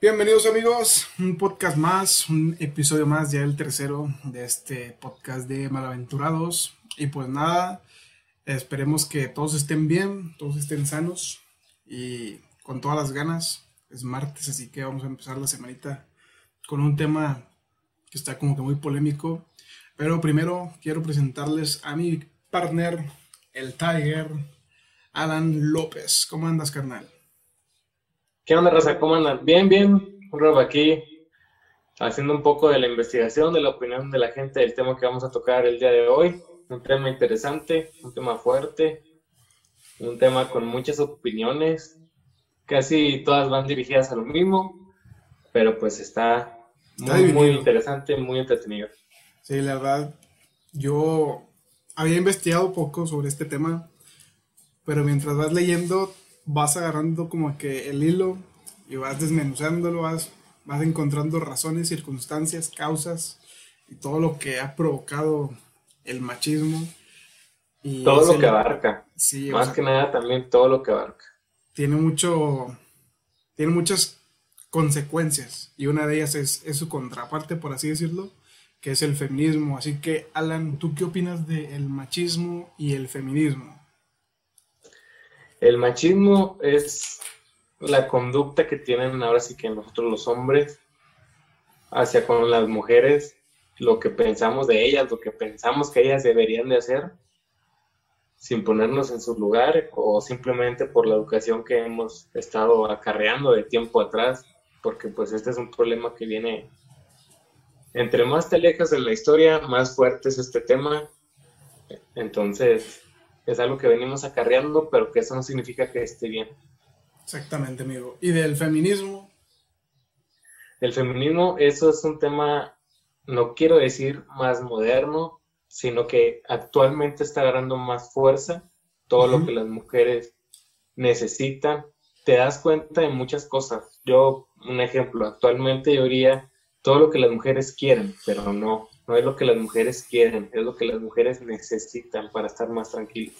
Bienvenidos amigos, un podcast más, un episodio más, ya el tercero de este podcast de Malaventurados. Y pues nada, esperemos que todos estén bien, todos estén sanos y con todas las ganas. Es martes, así que vamos a empezar la semanita con un tema que está como que muy polémico. Pero primero quiero presentarles a mi partner, el Tiger, Alan López. ¿Cómo andas, carnal? ¿Qué onda, Raza? ¿Cómo andan? Bien, bien. Rob aquí haciendo un poco de la investigación, de la opinión de la gente del tema que vamos a tocar el día de hoy. Un tema interesante, un tema fuerte, un tema con muchas opiniones. Casi todas van dirigidas a lo mismo, pero pues está muy, muy interesante, muy entretenido. Sí, la verdad, yo había investigado poco sobre este tema, pero mientras vas leyendo vas agarrando como que el hilo y vas desmenuzándolo, vas, vas encontrando razones, circunstancias, causas y todo lo que ha provocado el machismo. Y todo lo que abarca. Sí, Más que nada también todo lo que abarca. Tiene mucho, tiene muchas consecuencias y una de ellas es, es su contraparte, por así decirlo, que es el feminismo. Así que, Alan, ¿tú qué opinas del machismo y el feminismo? El machismo es la conducta que tienen ahora sí que nosotros los hombres hacia con las mujeres, lo que pensamos de ellas, lo que pensamos que ellas deberían de hacer, sin ponernos en su lugar o simplemente por la educación que hemos estado acarreando de tiempo atrás, porque pues este es un problema que viene, entre más te alejas de la historia, más fuerte es este tema. Entonces, es algo que venimos acarreando, pero que eso no significa que esté bien. Exactamente, amigo. ¿Y del feminismo? El feminismo, eso es un tema, no quiero decir más moderno, sino que actualmente está agarrando más fuerza, todo lo que las mujeres necesitan. Te das cuenta de muchas cosas. Yo, un ejemplo, actualmente yo diría todo lo que las mujeres quieren, pero no, no es lo que las mujeres quieren, es lo que las mujeres necesitan para estar más tranquilos.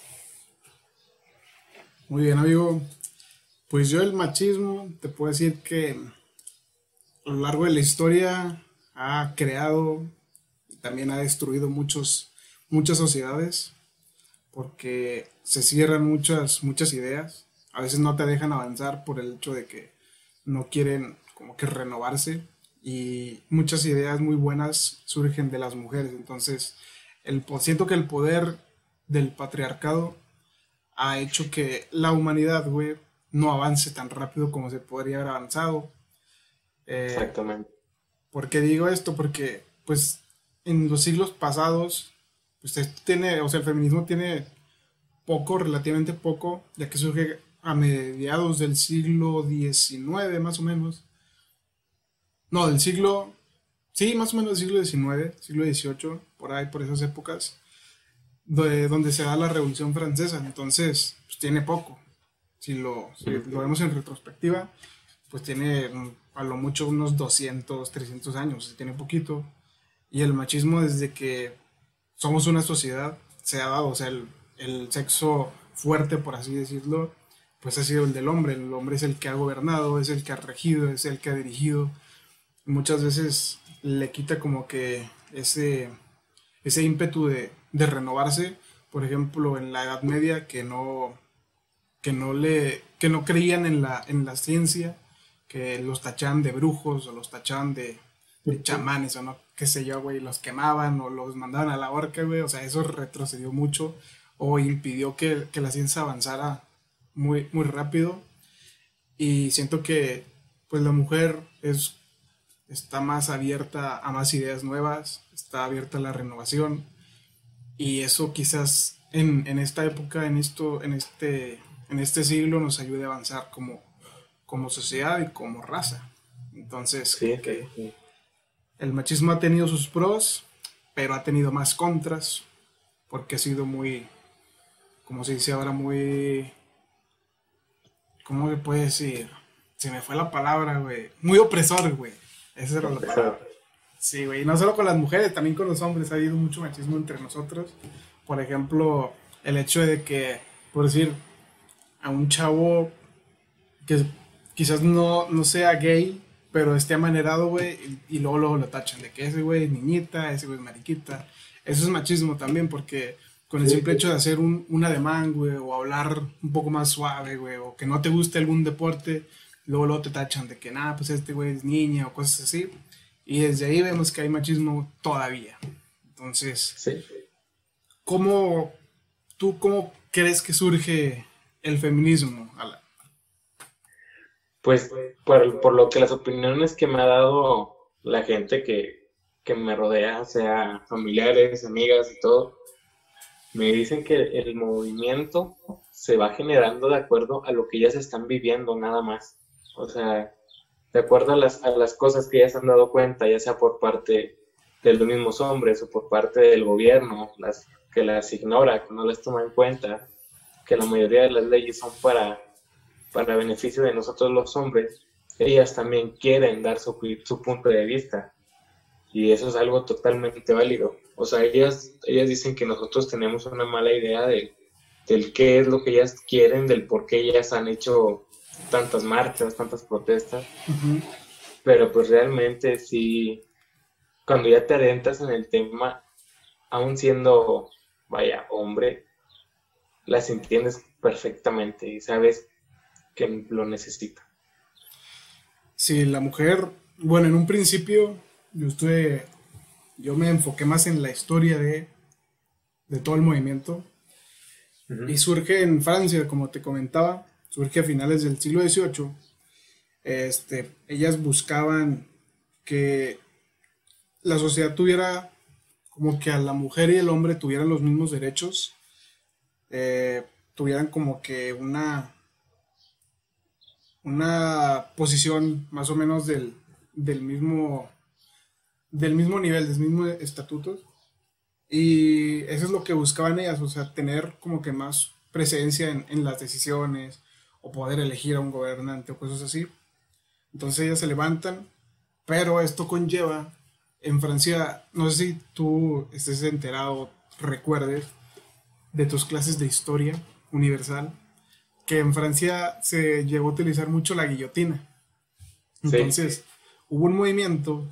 Muy bien, amigo. Pues yo el machismo, te puedo decir que a lo largo de la historia ha creado, también ha destruido muchos, muchas sociedades, porque se cierran muchas, muchas ideas. A veces no te dejan avanzar por el hecho de que no quieren como que renovarse y muchas ideas muy buenas surgen de las mujeres. Entonces, el, siento que el poder del patriarcado ha hecho que la humanidad, güey, no avance tan rápido como se podría haber avanzado. Eh, Exactamente. ¿Por qué digo esto? Porque, pues, en los siglos pasados, pues, tiene, o sea, el feminismo tiene poco, relativamente poco, ya que surge a mediados del siglo XIX, más o menos. No, del siglo. Sí, más o menos del siglo XIX, siglo XVIII, por ahí, por esas épocas, donde se da la Revolución Francesa. Entonces, pues tiene poco. Si lo, lo vemos en retrospectiva, pues tiene a lo mucho unos 200, 300 años, tiene poquito. Y el machismo, desde que somos una sociedad, se ha dado, o sea, el, el sexo fuerte, por así decirlo, pues ha sido el del hombre. El hombre es el que ha gobernado, es el que ha regido, es el que ha dirigido muchas veces le quita como que ese, ese ímpetu de, renovarse. Por ejemplo, en la Edad Media que no, que no, le, que no creían en la, en la ciencia, que los tachaban de brujos o los tachaban de, chamanes o no, qué sé yo, güey, los quemaban o los mandaban a la horca, güey. O sea, eso retrocedió mucho o impidió que, que la ciencia avanzara muy, muy rápido. Y siento que pues la mujer es está más abierta a más ideas nuevas, está abierta a la renovación y eso quizás en, esta época, en, esto, en, este, en este siglo nos ayude a avanzar como, como sociedad y como raza. Entonces, que el machismo ha tenido sus pros, pero ha tenido más contras, porque ha sido muy, como se dice ahora, muy, ¿cómo se puede decir? Se me fue la palabra, güey. Muy opresor, güey. Esa era la Sí, güey. No solo con las mujeres, también con los hombres ha habido mucho machismo entre nosotros. Por ejemplo, el hecho de que, por decir, a un chavo que quizás no, no sea gay, pero esté amanerado, güey, y, luego, luego lo tachan de que ese güey es niñita, ese güey es mariquita. Eso es machismo también, porque con el simple hecho de hacer un, un ademán, güey, o hablar un poco más suave, güey, o que no te guste algún deporte, luego, luego te tachan de que, nada, pues este güey es niña o cosas así. Y desde ahí vemos que hay machismo todavía. Entonces, sí. ¿cómo, tú cómo crees que surge el feminismo, Alan? Pues por, por, lo que las opiniones que me ha dado la gente que, que me rodea, sea familiares, amigas y todo, me dicen que el movimiento se va generando de acuerdo a lo que se están viviendo nada más. O sea, de acuerdo a las, a las cosas que ya se han dado cuenta, ya sea por parte de los mismos hombres o por parte del gobierno, las, que las ignora, que no las toma en cuenta, que la mayoría de las leyes son para, para beneficio de nosotros los hombres, ellas también quieren dar su, su punto de vista. Y eso es algo totalmente válido. O sea, ellas, ellas dicen que nosotros tenemos una mala idea de, del qué es lo que ellas quieren, del por qué ellas han hecho tantas marchas, tantas protestas. Pero pues realmente sí, cuando ya te adentras en el tema, aún siendo, vaya, hombre, las entiendes perfectamente y sabes que lo necesita. Sí, la mujer, bueno, en un principio yo estuve, yo me enfoqué más en la historia de, de todo el movimiento y surge en Francia, como te comentaba, surge a finales del siglo XVIII. Este, ellas buscaban que la sociedad tuviera como que a la mujer y el hombre tuvieran los mismos derechos, eh, tuvieran como que una, una posición más o menos del, del mismo del mismo nivel, del mismo estatutos. Y eso es lo que buscaban ellas, o sea, tener como que más presencia en, en las decisiones o poder elegir a un gobernante o cosas así. Entonces ellas se levantan, pero esto conlleva en Francia, no sé si tú estés enterado, recuerdes de tus clases de historia universal, que en Francia se llegó a utilizar mucho la guillotina. Entonces, hubo un movimiento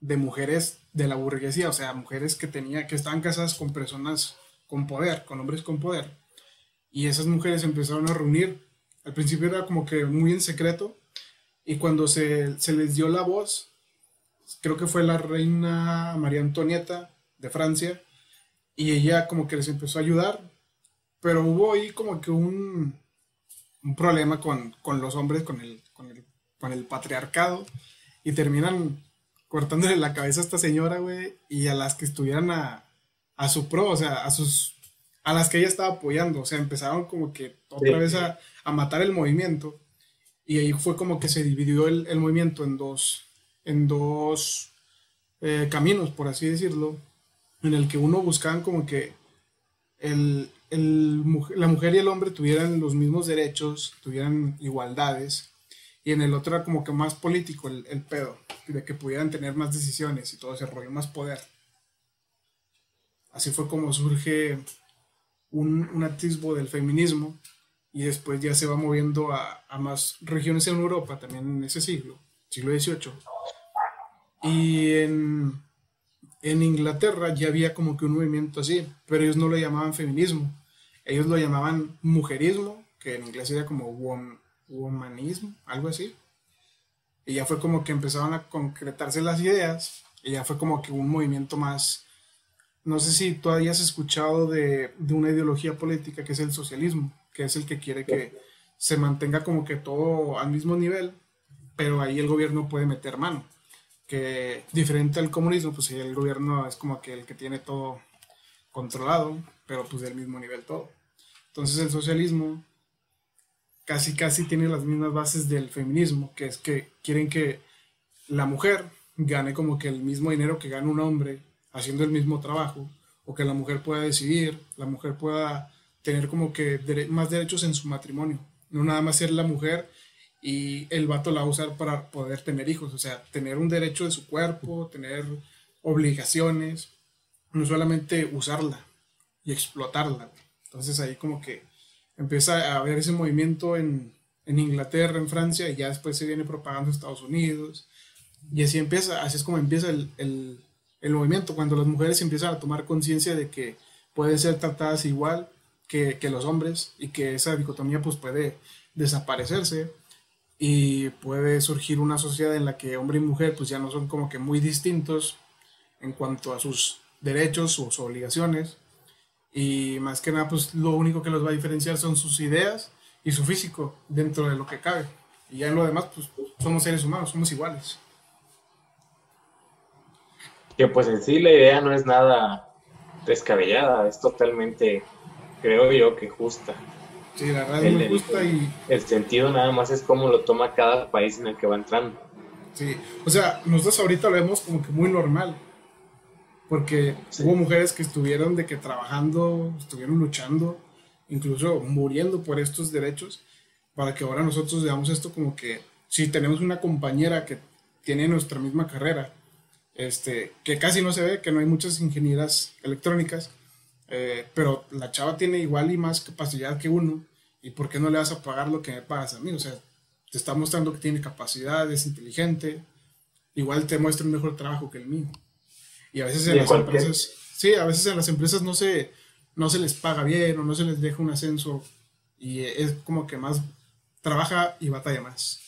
de mujeres de la burguesía, o sea, mujeres que tenía, que estaban casadas con personas con poder, con hombres con poder. Y esas mujeres empezaron a reunir. Al principio era como que muy en secreto. Y cuando se, se les dio la voz, creo que fue la reina María Antonieta de Francia, y ella como que les empezó a ayudar, pero hubo ahí como que un, un problema con, los hombres, con el, con, el, con el patriarcado, y terminan cortándole la cabeza a esta señora, güey, y a las que estuvieran a, a su pro, o sea, a sus a las que ella estaba apoyando, o sea, empezaron como que otra vez a, a, matar el movimiento. Y ahí fue como que se dividió el, el movimiento en dos, en dos eh, caminos, por así decirlo, en el que uno buscaban como que el, el, la mujer y el hombre tuvieran los mismos derechos, tuvieran igualdades, y en el otro era como que más político el, el pedo, de que pudieran tener más decisiones y todo ese rollo, más poder. Así fue como surge un, un atisbo del feminismo y después ya se va moviendo a, a, más regiones en Europa, también en ese siglo, siglo XVIII. Y en, en Inglaterra ya había como que un movimiento así, pero ellos no lo llamaban feminismo, ellos lo llamaban mujerismo, que en inglés sería como womanismo, algo así. Y ya fue como que empezaron a concretarse las ideas, y ya fue como que un movimiento más, no sé si tú hayas escuchado de, de una ideología política que es el socialismo, que es el que quiere que se mantenga como que todo al mismo nivel, pero ahí el gobierno puede meter mano que diferente al comunismo, pues el gobierno es como que el que tiene todo controlado, pero pues del mismo nivel todo. Entonces el socialismo casi casi tiene las mismas bases del feminismo, que es que quieren que la mujer gane como que el mismo dinero que gana un hombre haciendo el mismo trabajo, o que la mujer pueda decidir, la mujer pueda tener como que más derechos en su matrimonio, no nada más ser la mujer y el vato la va a usar para poder tener hijos, o sea, tener un derecho de su cuerpo, tener obligaciones, no solamente usarla y explotarla. Entonces ahí como que empieza a haber ese movimiento en, en, Inglaterra, en Francia, y ya después se viene propagando en Estados Unidos, Y así empieza, así es como empieza el, el movimiento, cuando las mujeres empiezan a tomar conciencia de que pueden ser tratadas igual que, que, los hombres y que esa dicotomía pues puede desaparecerse y puede surgir una sociedad en la que hombre y mujer pues ya no son como que muy distintos en cuanto a sus derechos, sus obligaciones y más que nada pues lo único que los va a diferenciar son sus ideas y su físico dentro de lo que cabe y ya en lo demás pues somos seres humanos, somos iguales. Que pues en sí la idea no es nada descabellada, es totalmente, creo yo, que justa. Sí, la verdad justa y... El sentido nada más es cómo lo toma cada país en el que va entrando. Sí, o sea, nosotros ahorita lo vemos como que muy normal, porque hubo mujeres que estuvieron de que trabajando, estuvieron luchando, incluso muriendo por estos derechos, para que ahora nosotros veamos esto como que si tenemos una compañera que tiene nuestra misma carrera, este, que casi no se ve, que no hay muchas ingenieras electrónicas, eh, pero la chava tiene igual y más capacidad que uno, ¿y por qué no le vas a pagar lo que me pagas a mí? O sea, te está mostrando que tiene capacidad, es inteligente, igual te muestra un mejor trabajo que el mío. Y a veces en las empresas, sí, a veces en las empresas no se, no se les paga bien o no se les deja un ascenso y es como que más trabaja y batalla más.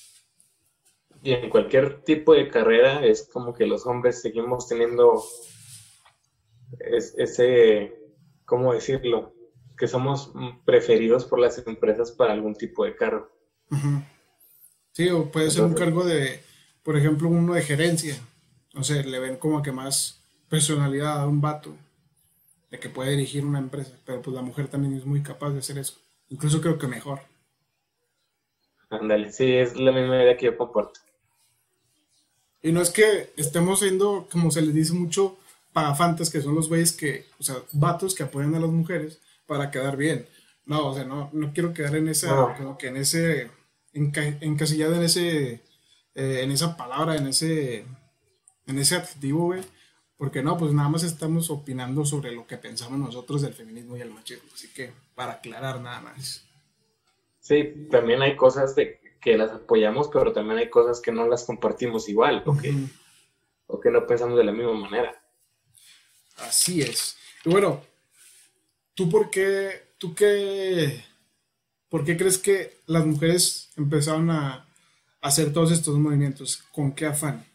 Y en cualquier tipo de carrera es como que los hombres seguimos teniendo ese, ¿cómo decirlo? Que somos preferidos por las empresas para algún tipo de cargo. Sí, o puede ser un cargo de, por ejemplo, uno de gerencia. No sé, le ven como que más personalidad a un vato de que puede dirigir una empresa, pero pues la mujer también es muy capaz de hacer eso. Incluso creo que mejor. Ándale, sí, es la misma idea que yo comporto. Y no es que estemos siendo, como se les dice mucho, pagafantes, que son los güeyes que, o sea, vatos que apoyan a las mujeres para quedar bien. No, o sea, no, no quiero quedar en esa, como que en ese, encasillado en ese, eh, en esa palabra, en ese, en ese adjetivo, güey. Porque no, pues nada más estamos opinando sobre lo que pensamos nosotros del feminismo y el machismo. Así que, para aclarar nada más. Sí, también hay cosas de, que las apoyamos, pero también hay cosas que no las compartimos igual o que, o que no pensamos de la misma manera. Así es. Y bueno, ¿tú por qué, tú qué, por qué crees que las mujeres empezaron a hacer todos estos movimientos? ¿Con qué afán?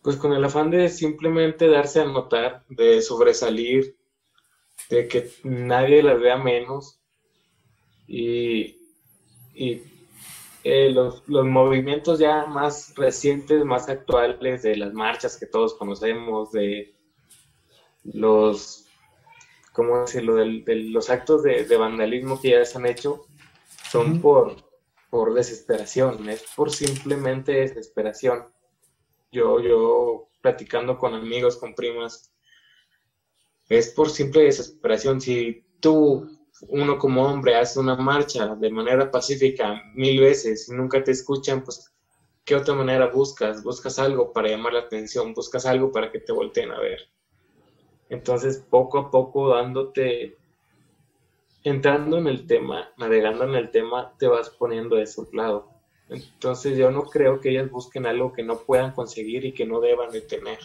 Pues con el afán de simplemente darse a notar, de sobresalir, de que nadie las vea menos y, y eh, los, los, movimientos ya más recientes, más actuales de las marchas que todos conocemos, de los, ¿cómo decirlo?, de, los actos de, vandalismo que ya se han hecho, son por, por desesperación, es por simplemente desesperación. Yo, yo platicando con amigos, con primas, es por simple desesperación. Si tú uno como hombre hace una marcha de manera pacífica mil veces y nunca te escuchan, pues, ¿qué otra manera buscas? Buscas algo para llamar la atención, buscas algo para que te volteen a ver. Entonces, poco a poco, dándote, entrando en el tema, navegando en el tema, te vas poniendo de su lado. Entonces, yo no creo que ellas busquen algo que no puedan conseguir y que no deban de tener.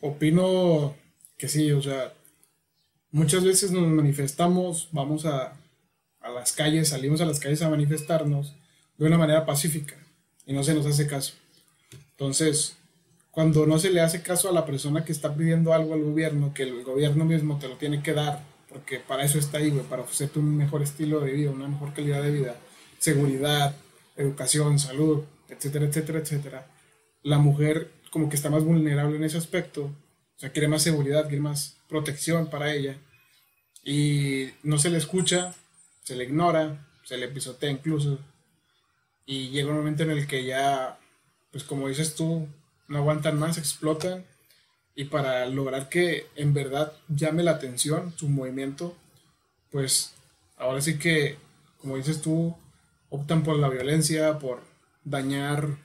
Opino que sí, o sea, muchas veces nos manifestamos, vamos a, las calles, salimos a las calles a manifestarnos de una manera pacífica y no se nos hace caso. Entonces, cuando no se le hace caso a la persona que está pidiendo algo al gobierno, que el gobierno mismo te lo tiene que dar, porque para eso está ahí, para ofrecerte un mejor estilo de vida, una mejor calidad de vida, seguridad, educación, salud, etcétera, etcétera, etcétera. La mujer como que está más vulnerable en ese aspecto, sea, quiere más seguridad, quiere más protección para ella. Y no se le escucha, se le ignora, se le pisotea incluso. Y llega un momento en el que ya, pues como dices tú, no aguantan más, explotan. Y para lograr que en verdad llame la atención su movimiento, pues ahora sí que, como dices tú, optan por la violencia, por dañar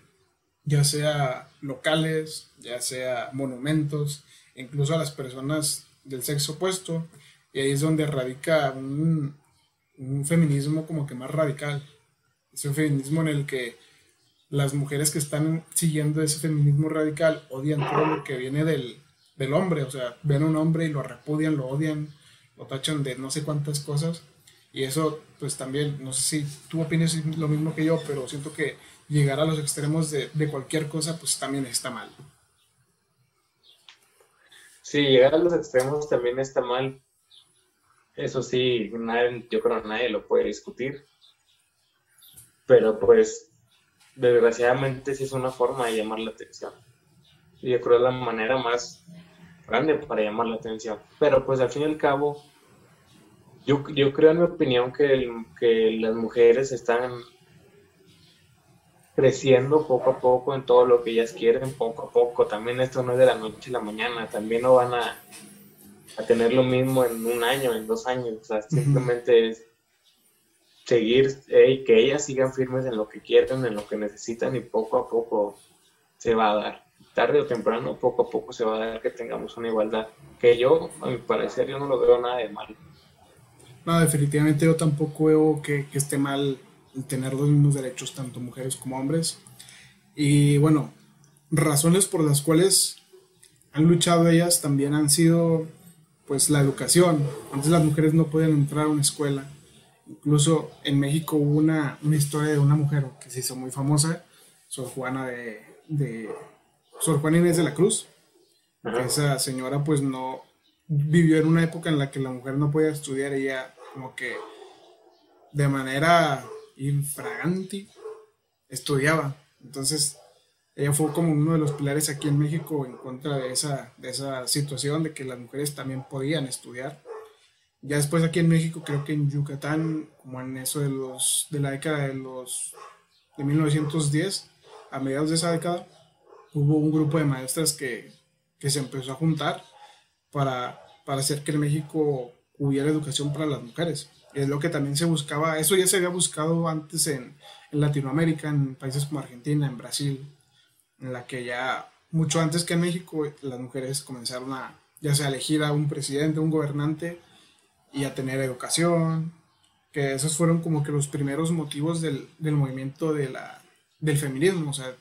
ya sea locales, ya sea monumentos, incluso a las personas del sexo opuesto, y ahí es donde radica un, feminismo como que más radical. Es un feminismo en el que las mujeres que están siguiendo ese feminismo radical odian todo lo que viene del, hombre, o sea, ven a un hombre y lo repudian, lo odian, lo tachan de no sé cuántas cosas. Y eso, pues también, no sé si tú opinas lo mismo que yo, pero siento que llegar a los extremos de cualquier cosa, pues también está mal. Sí, llegar a los extremos también está mal. Eso sí, nadie, yo creo que nadie lo puede discutir. Pero pues, desgraciadamente sí es una forma de llamar la atención. Y yo creo que es la manera más grande para llamar la atención. Pero pues al fin y al cabo, yo, yo creo en mi opinión que, que las mujeres están creciendo poco a poco en todo lo que ellas quieren, poco a poco. También esto no es de la noche a la mañana, también no van a, a tener lo mismo en un año, en dos años. O sea, simplemente es seguir, y que ellas sigan firmes en lo que quieren, en lo que necesitan y poco a poco se va a dar tarde o temprano, poco a poco se va a dar que tengamos una igualdad. Que yo, a mi parecer, yo no lo veo nada de mal. No, definitivamente yo tampoco veo que, esté mal tener los mismos derechos, tanto mujeres como hombres. Y bueno, razones por las cuales han luchado ellas también han sido pues la educación. Antes las mujeres no podían entrar a una escuela. Incluso en México hubo una, historia de una mujer que se hizo muy famosa, Sor Juana de Sor Juana Inés de la Cruz. Esa señora pues no vivió en una época en la que la mujer no podía estudiar, ella como que de manera infragante estudiaba. Entonces, ella fue como uno de los pilares aquí en México en contra de esa, de esa situación de que las mujeres también podían estudiar. Ya después aquí en México, creo que en Yucatán, como en eso de los de la década de los de 1910, a mediados de esa década, hubo un grupo de maestras que, se empezó a juntar para, para hacer que en México hubiera educación para las mujeres. Es lo que también se buscaba, eso ya se había buscado antes en, Latinoamérica, en países como Argentina, en Brasil, en la que ya mucho antes que en México las mujeres comenzaron a ya sea elegir a un presidente, un gobernante y a tener educación, que esos fueron como que los primeros motivos del, del movimiento de la, del feminismo, o sea,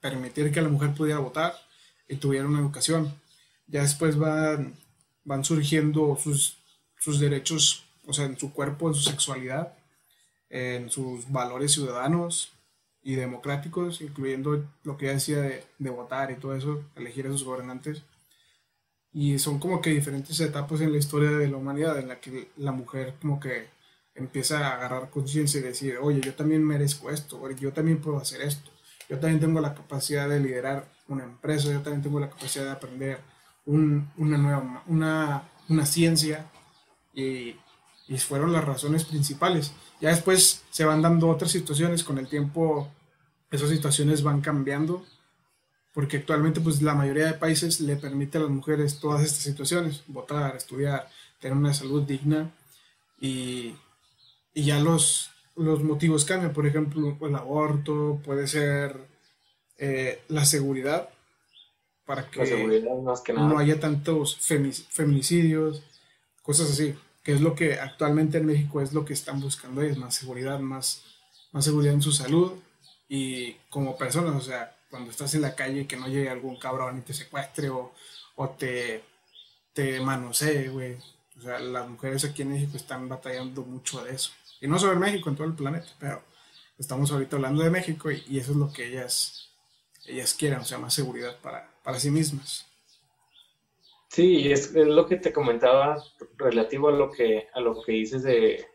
permitir que la mujer pudiera votar y tuviera una educación. Ya después van, van surgiendo sus, sus derechos, o sea, en su cuerpo, en su sexualidad, en sus valores ciudadanos y democráticos, incluyendo lo que ya decía de, de votar y todo eso, elegir a sus gobernantes. Y son como que diferentes etapas en la historia de la humanidad en la que la mujer como que empieza a agarrar conciencia y decir, oye, yo también merezco esto, yo también puedo hacer esto yo también tengo la capacidad de liderar una empresa, yo también tengo la capacidad de aprender una nueva, una, una ciencia y, y, fueron las razones principales. Ya después se van dando otras situaciones, con el tiempo esas situaciones van cambiando, porque actualmente pues la mayoría de países le permite a las mujeres todas estas situaciones, votar, estudiar, tener una salud digna y, y ya los, los motivos cambian. Por ejemplo, el aborto, puede ser eh, la seguridad, para que, no haya tantos feminicidios, cosas así, es lo que actualmente en México es lo que están buscando es más seguridad, más, más seguridad en su salud y como personas, o sea, cuando estás en la calle que no llegue algún cabrón y te secuestre o, o te, te manosee, güey. O sea, las mujeres aquí en México están batallando mucho de eso. Y no solo en México, en todo el planeta, pero estamos ahorita hablando de México y, eso es lo que ellas, ellas quieren, o sea, más seguridad para, para sí mismas. Sí, es, es, lo que te comentaba relativo a lo que, a lo que dices de,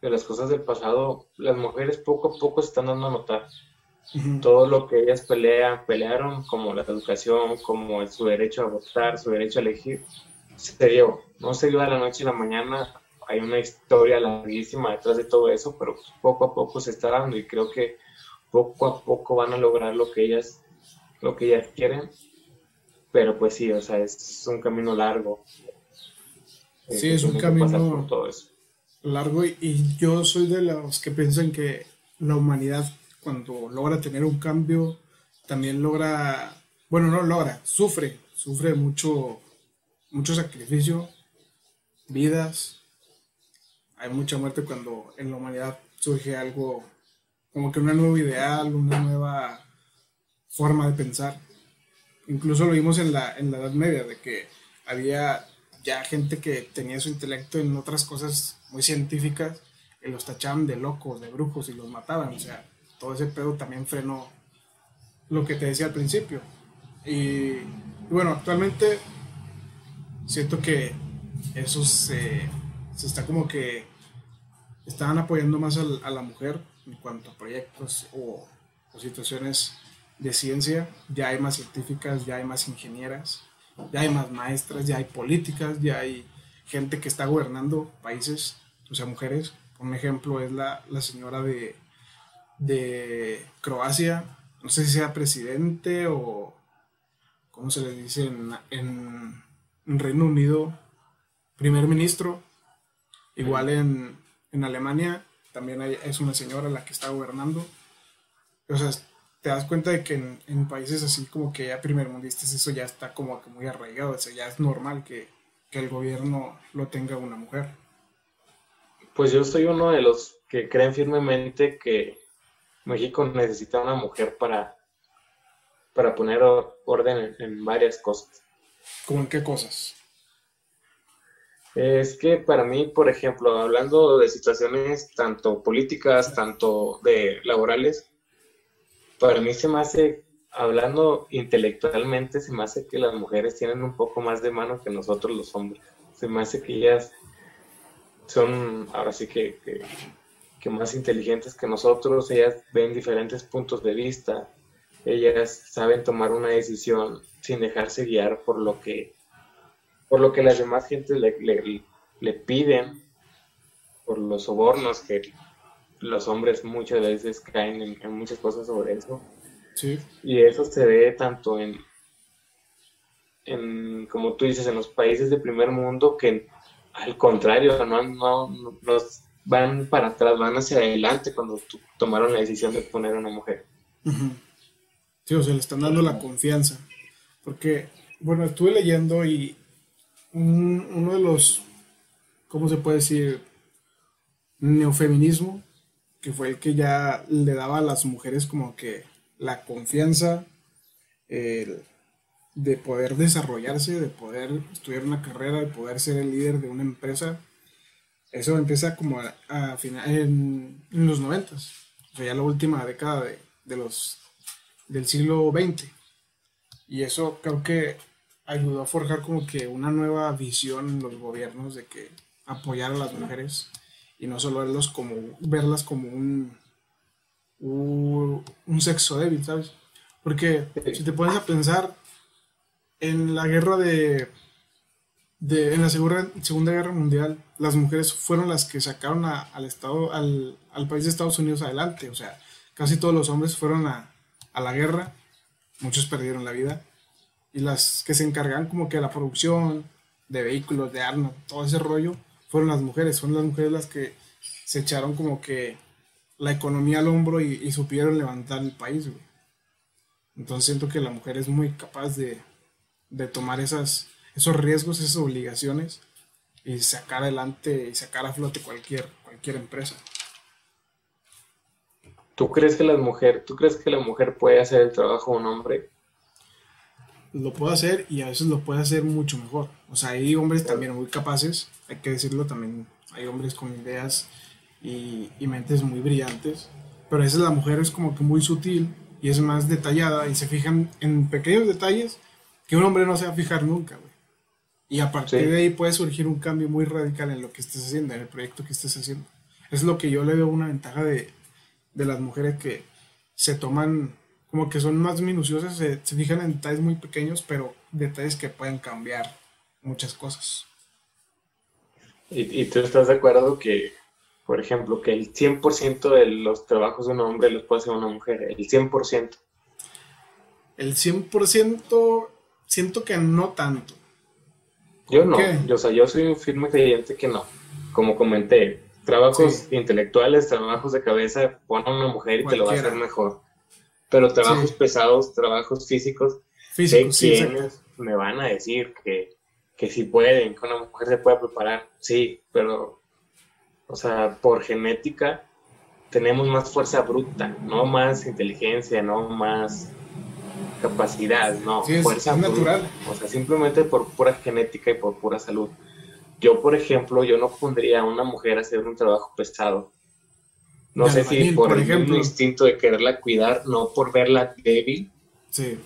de, las cosas del pasado. Las mujeres poco a poco están dando a notar todo lo que ellas pelean, pelearon, como la educación, como su derecho a votar, su derecho a elegir, se dio. No se dio a la noche y la mañana, hay una historia larguísima detrás de todo eso, pero poco a poco se está dando y creo que poco a poco van a lograr lo que ellas, lo que ellas quieren. Pero pues sí, o sea, es un camino largo. Sí, es un camino largo y, y, yo soy de los que piensan que la humanidad cuando logra tener un cambio también logra, bueno, no logra, sufre, sufre mucho, mucho sacrificio, vidas, hay mucha muerte cuando en la humanidad surge algo como que una nueva ideal, una nueva forma de pensar. Incluso lo vimos en la, en la Edad Media, de que había ya gente que tenía su intelecto en otras cosas muy científicas y los tachaban de locos, de brujos y los mataban. O sea, todo ese pedo también frenó lo que te decía al principio. Y, bueno, actualmente siento que eso se, se está como que estaban apoyando más a, la mujer en cuanto a proyectos o, o situaciones de ciencia. Ya hay más científicas, ya hay más ingenieras ya hay más maestras, ya hay políticas, ya hay gente que está gobernando países, o sea, mujeres. Un ejemplo es la, señora de, de Croacia, no sé si sea presidente o, ¿cómo se le dice en, en, Reino Unido? Primer ministro. Igual en, en Alemania también es una señora la que está gobernando. O sea, te das cuenta de que en, países así como que ya primermundistas eso ya está como que muy arraigado, o sea, ya es normal que, el gobierno lo tenga una mujer. Pues yo soy uno de los que creen firmemente que México necesita una mujer para, para poner orden en, varias cosas. ¿Cómo en qué cosas? Es que para mí, por ejemplo, hablando de situaciones tanto políticas, tanto de laborales, para mí se me hace, hablando intelectualmente, se me hace que las mujeres tienen un poco más de mano que nosotros los hombres. Se me hace que ellas son, ahora sí que, que, más inteligentes que nosotros, ellas ven diferentes puntos de vista, ellas saben tomar una decisión sin dejarse guiar por lo que, por lo que las demás gentes le, le piden, por los sobornos que los hombres muchas veces caen en, muchas cosas sobre eso. Sí. Y eso se ve tanto en, en, como tú dices, en los países de primer mundo que al contrario, no, no, van para atrás, van hacia adelante cuando tomaron la decisión de poner a una mujer. Sí, o sea, le están dando la confianza. Porque, bueno, estuve leyendo y uno de los, ¿cómo se puede decir? Neofeminismo que fue el que ya le daba a las mujeres como que la confianza de poder desarrollarse, de poder estudiar una carrera, de poder ser el líder de una empresa. Eso empieza como a, final, en, los noventas, o sea, ya la última década de, los, del siglo XX. Y eso creo que ayudó a forjar como que una nueva visión en los gobiernos de que apoyar a las mujeres y no solo verlos como, verlas como un, un, sexo débil, ¿sabes? Porque si te pones a pensar en la guerra de, de en la segunda, segunda Guerra Mundial, las mujeres fueron las que sacaron al, estado, al, al, país de Estados Unidos adelante, o sea, casi todos los hombres fueron a, a la guerra, muchos perdieron la vida, y las que se encargan como que de la producción de vehículos, de armas, todo ese rollo, fueron las mujeres, fueron las mujeres las que se echaron como que la economía al hombro y, supieron levantar el país, güey. Entonces siento que la mujer es muy capaz de, tomar esas, esos riesgos, esas obligaciones y sacar adelante y sacar a flote cualquier, cualquier empresa. ¿Tú crees que la mujer, tú crees que la mujer puede hacer el trabajo de un hombre? Lo puede hacer y a veces lo puede hacer mucho mejor. O sea, hay hombres también muy capaces hay que decirlo también, hay hombres con ideas y, mentes muy brillantes, pero a veces la mujer es como que muy sutil y es más detallada y se fijan en pequeños detalles que un hombre no se va a fijar nunca, güey. Y a partir de ahí puede surgir un cambio muy radical en lo que estés haciendo, en el proyecto que estés haciendo. Es lo que yo le veo una ventaja de, de las mujeres que se toman, como que son más minuciosas, se, se fijan en detalles muy pequeños, pero detalles que pueden cambiar muchas cosas. ¿Y, tú estás de acuerdo que, por ejemplo, que el 100% de los trabajos de un hombre los puede hacer una mujer? El 100%. El 100% siento que no tanto. Yo no, yo, o sea, yo soy un firme creyente que no. Como comenté, trabajos intelectuales, trabajos de cabeza, pon a una mujer y te lo va a hacer mejor. Pero trabajos pesados, trabajos físicos, físicos sí, me van a decir que que si pueden, que una mujer se pueda preparar, sí, pero, o sea, por genética, tenemos más fuerza bruta, no más inteligencia, no más capacidad, no, fuerza natural. O sea, simplemente por pura genética y por pura salud. Yo, por ejemplo, yo no pondría a una mujer a hacer un trabajo pesado. No sé si por, el instinto de quererla cuidar, no por verla débil. Sí.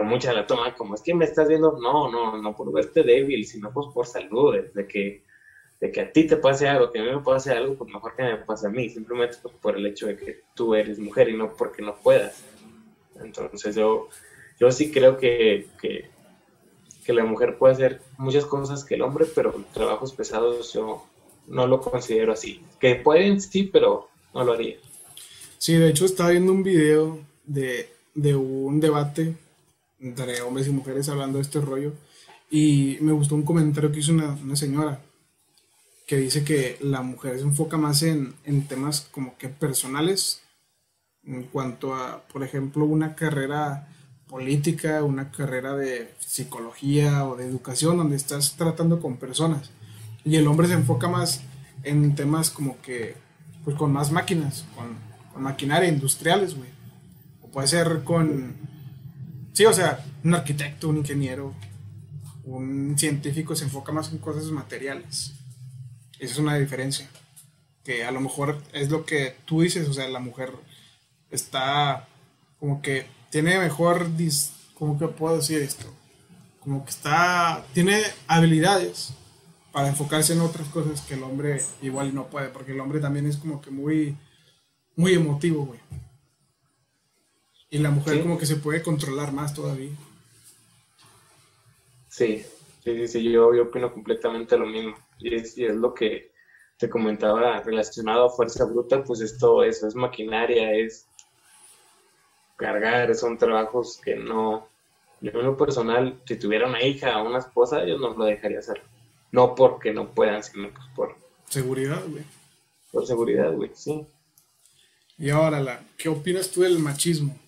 Porque muchas la toman como, es que me estás viendo, no, no, no por verte débil, sino pues por salud, de que, de que a ti te pase algo, que a mí me pase algo, pues mejor que me pase a mí, simplemente pues, por el hecho de que tú eres mujer y no porque no puedas. Entonces yo, yo sí creo que, que, la mujer puede hacer muchas cosas que el hombre, pero trabajos pesados yo no lo considero así. Que pueden, sí, pero no lo haría. Sí, de hecho estaba viendo un video de, un debate entre hombres y mujeres hablando de este rollo y me gustó un comentario que hizo una, señora que dice que la mujer se enfoca más en, en temas como que personales en cuanto a, por ejemplo, una carrera política, una carrera de psicología o de educación donde estás tratando con personas. Y el hombre se enfoca más en temas como que, pues con más máquinas, con, con maquinaria industriales, güey. O puede ser con, sí, o sea, un arquitecto, un ingeniero, un científico se enfoca más en cosas materiales. Esa es una diferencia. Que a lo mejor es lo que tú dices, o sea, la mujer está como que tiene mejor, dis, ¿cómo que puedo decir esto? Como que está, tiene habilidades para enfocarse en otras cosas que el hombre igual no puede, porque el hombre también es como que muy, muy emotivo, güey. Y la mujer como que se puede controlar más todavía. Sí, sí, sí, yo, yo opino completamente lo mismo. Y es, y es lo que te comentaba relacionado a fuerza bruta, pues esto eso es maquinaria, es cargar, son trabajos que no, yo en lo personal, si tuviera una hija o una esposa, yo no lo dejaría hacer. No porque no puedan, sino pues por... Seguridad, güey. Por seguridad, güey, sí. Y ahora, la, ¿qué opinas tú del machismo?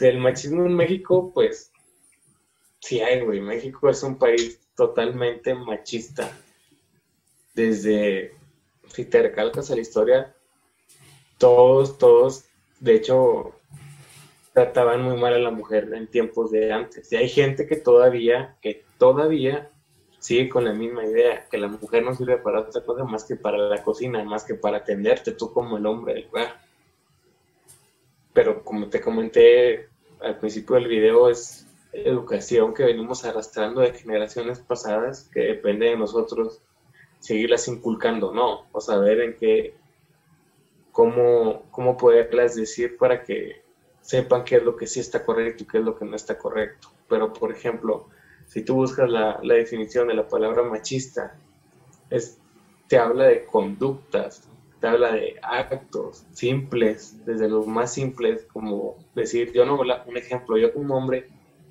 Del machismo en México, pues, sí hay, güey. México es un país totalmente machista. Desde, si te recalcas a la historia, todos, todos de hecho, trataban muy mal a la mujer en tiempos de antes. Y hay gente que todavía, que todavía sigue con la misma idea, que la mujer no sirve para otra cosa más que para la cocina, más que para atenderte tú como el hombre del hogar. Pero como te comenté al principio del video, es educación que venimos arrastrando de generaciones pasadas que depende de nosotros seguirlas inculcando, ¿no? O saber en qué, cómo, cómo poderlas decir para que sepan qué es lo que sí está correcto y qué es lo que no está correcto. Pero, por ejemplo, si tú buscas la, definición de la palabra machista, es, te habla de conductas, te habla de actos simples, desde los más simples, como decir, yo no voy a, un ejemplo, yo como hombre,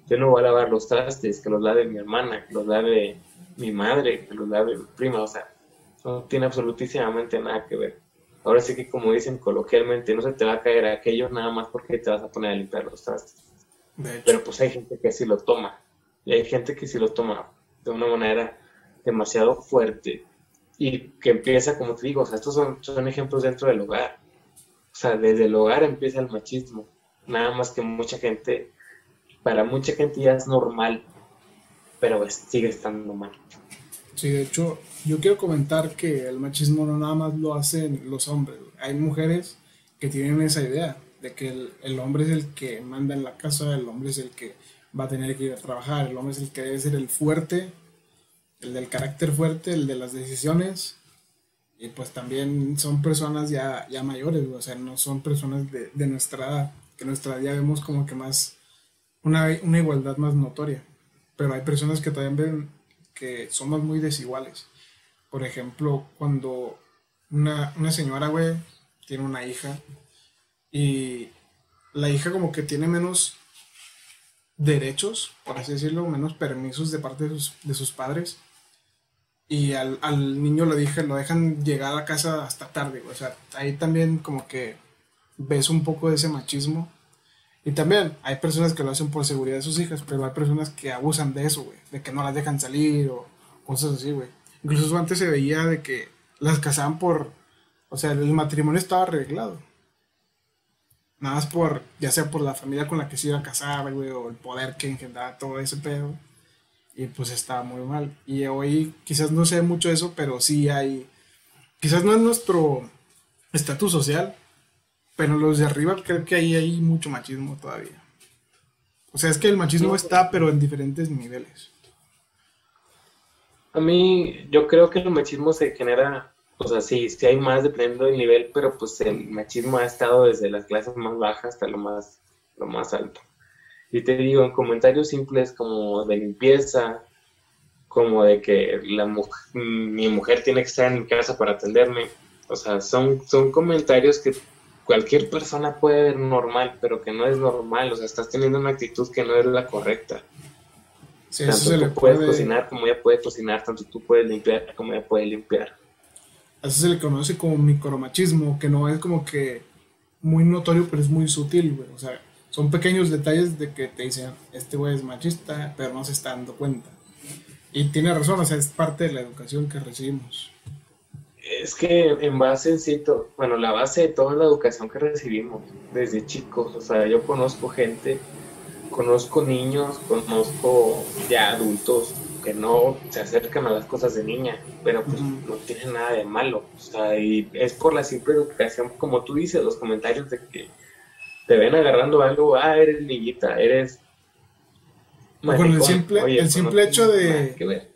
yo no voy a lavar los trastes, que los lave mi hermana, que los lave mi madre, que los lave mi prima, o sea, no tiene absolutísimamente nada que ver ahora sí que como dicen coloquialmente, no se te va a caer aquello nada más porque te vas a poner a limpiar los trastes. Pero pues hay gente que sí lo toma. Y hay gente que sí lo toma de una manera demasiado fuerte y que empieza, como te digo, o sea, estos son, son ejemplos dentro del hogar. O sea, desde el hogar empieza el machismo. Nada más que mucha gente, para mucha gente ya es normal, pero sigue estando mal. Sí, de hecho, yo quiero comentar que el machismo no nada más lo hacen los hombres. Hay mujeres que tienen esa idea de que el, hombre es el que manda en la casa, el hombre es el que va a tener que ir a trabajar, el hombre es el que debe ser el fuerte, el del carácter fuerte, el de las decisiones. Y pues también son personas ya, ya mayores, o sea, no son personas de, de nuestra edad, que nuestra edad vemos como que más, una, una igualdad más notoria. Pero hay personas que también ven que somos muy desiguales. Por ejemplo, cuando una, señora, güey, tiene una hija y la hija como que tiene menos derechos, por así decirlo, menos permisos de parte de sus, padres. Y al, niño lo, dije, lo dejan llegar a casa hasta tarde, güey. O sea, ahí también como que ves un poco de ese machismo. Y también hay personas que lo hacen por seguridad de sus hijas, pero hay personas que abusan de eso, güey. De que no las dejan salir o cosas así, güey. Incluso antes se veía de que las casaban por, O sea, el matrimonio estaba arreglado. Nada más por, ya sea por la familia con la que se iba a casar, güey, o el poder que engendraba todo ese pedo. Y pues estaba muy mal. Y hoy quizás no sé mucho eso, pero sí hay. Quizás no es nuestro estatus social, pero los de arriba creo que ahí hay mucho machismo todavía. O sea, es que el machismo está, pero en diferentes niveles. A mí, yo creo que el machismo se genera, o sea, sí, sí hay más dependiendo del nivel, pero pues el machismo ha estado desde las clases más bajas hasta lo más, lo más alto. Y te digo, en comentarios simples como de limpieza, como de que la mi mujer tiene que estar en mi casa para atenderme. O sea, son, son comentarios que cualquier persona puede ver normal, pero que no es normal. O sea, estás teniendo una actitud que no es la correcta. tanto tú puedes cocinar como ella puede cocinar, tanto tú puedes limpiar como ella puede limpiar. Eso se le conoce como micromachismo, que no es como que muy notorio, pero es muy sutil, güey. O sea, son pequeños detalles de que te dicen, este güey es machista, pero no se está dando cuenta. Y tiene razón, o sea, es parte de la educación que recibimos. Es que en base en bueno, la base de toda la educación que recibimos desde chicos, o sea, yo conozco gente, conozco niños, conozco ya adultos que no se acercan a las cosas de niña, pero pues no tienen nada de malo, o sea, y es por la simple educación, como tú dices, los comentarios de que te ven agarrando algo, ah, eres niñita, eres... el simple, el simple hecho de...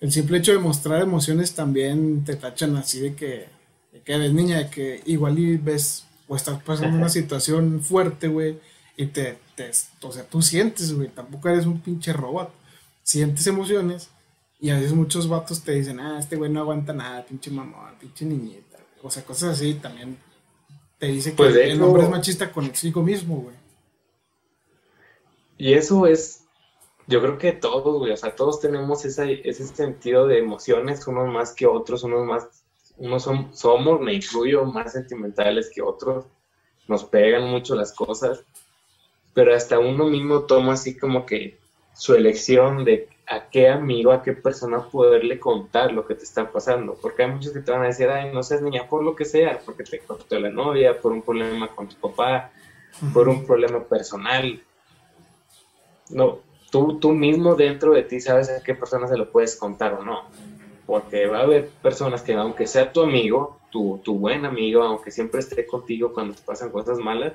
El simple hecho de mostrar emociones también te tachan así de que, eres niña, de que igual y ves o estás pasando una situación fuerte, güey, y te, te, o sea, tú sientes, güey, tampoco eres un pinche robot, sientes emociones y a veces muchos vatos te dicen, ah, este güey no aguanta nada, pinche mamá, pinche niñita, o sea, cosas así también te dice que pues el hombre es machista consigo mismo, güey. Y eso es, yo creo que todos, güey, o sea, todos tenemos ese sentido de emociones, unos más que otros, unos más, unos son, somos, me incluyo, más sentimentales que otros, nos pegan mucho las cosas, pero hasta uno mismo toma así como que su elección de a qué amigo, a qué persona poderle contar lo que te está pasando. Porque hay muchos que te van a decir, ay, no seas niña, por lo que sea, porque te cortó la novia, por un problema con tu papá, por un problema personal. No, tú, tú mismo dentro de ti sabes a qué persona se lo puedes contar o no. Porque va a haber personas que, aunque sea tu amigo, tu, tu buen amigo, aunque siempre esté contigo cuando te pasan cosas malas,